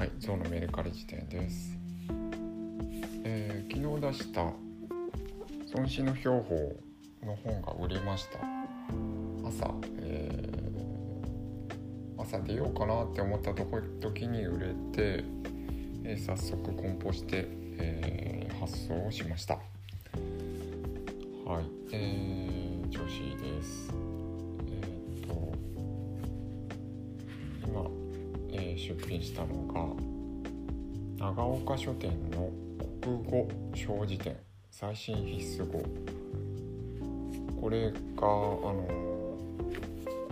今日のメルカリ辞典です、えー、昨日出した孫子の標本の本が売れました。朝、えー、朝出ようかなって思った時に売れて、えー、早速梱包して、えー、発送をしました。はい、えー、調子いいです。出品したのが長岡書店の国語小辞典最新必須語これがあの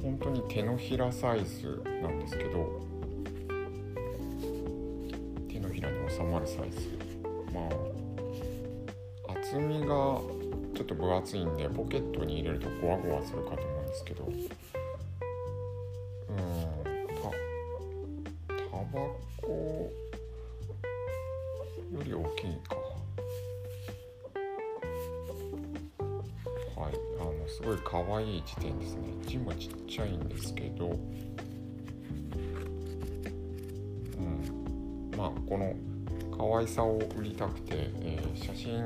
本当に手のひらサイズなんですけど手のひらに収まるサイズ。まあ厚みがちょっと分厚いんでポケットに入れるとゴワゴワするかと思うんですけどコより大きいか。はいあのすごい可愛い辞典ですね。字もちっちゃいんですけど。うん。まあこの可愛さを売りたくて、えー、写真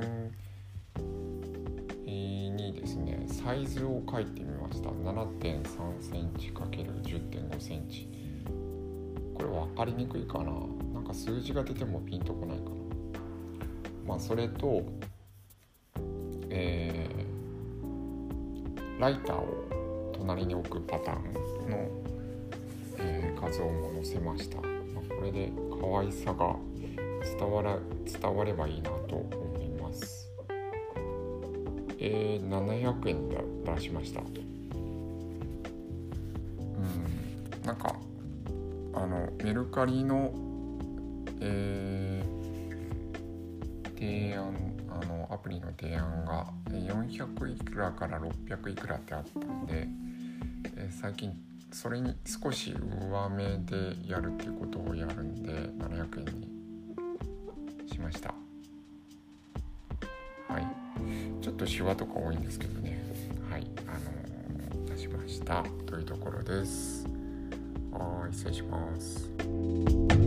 にですねサイズを書いてみました。7 3センチ ×10.5 センチ。かりにくいかななんか数字が出てもピンとこないかな。まあそれとえーライターを隣に置くパターンの、えー、画像も載せました、まあ、これで可愛さが伝わら伝わればいいなと思います。えー、700円で出しました。うんなんかあのメルカリのえー、提案あのアプリの提案が400いくらから600いくらってあったんで、え最近それに少し上目でやるっていうことをやるんで700円にしました。はい。ちょっとシワとか多いんですけどね。はい。あの、出しました。というところです。はい失礼します。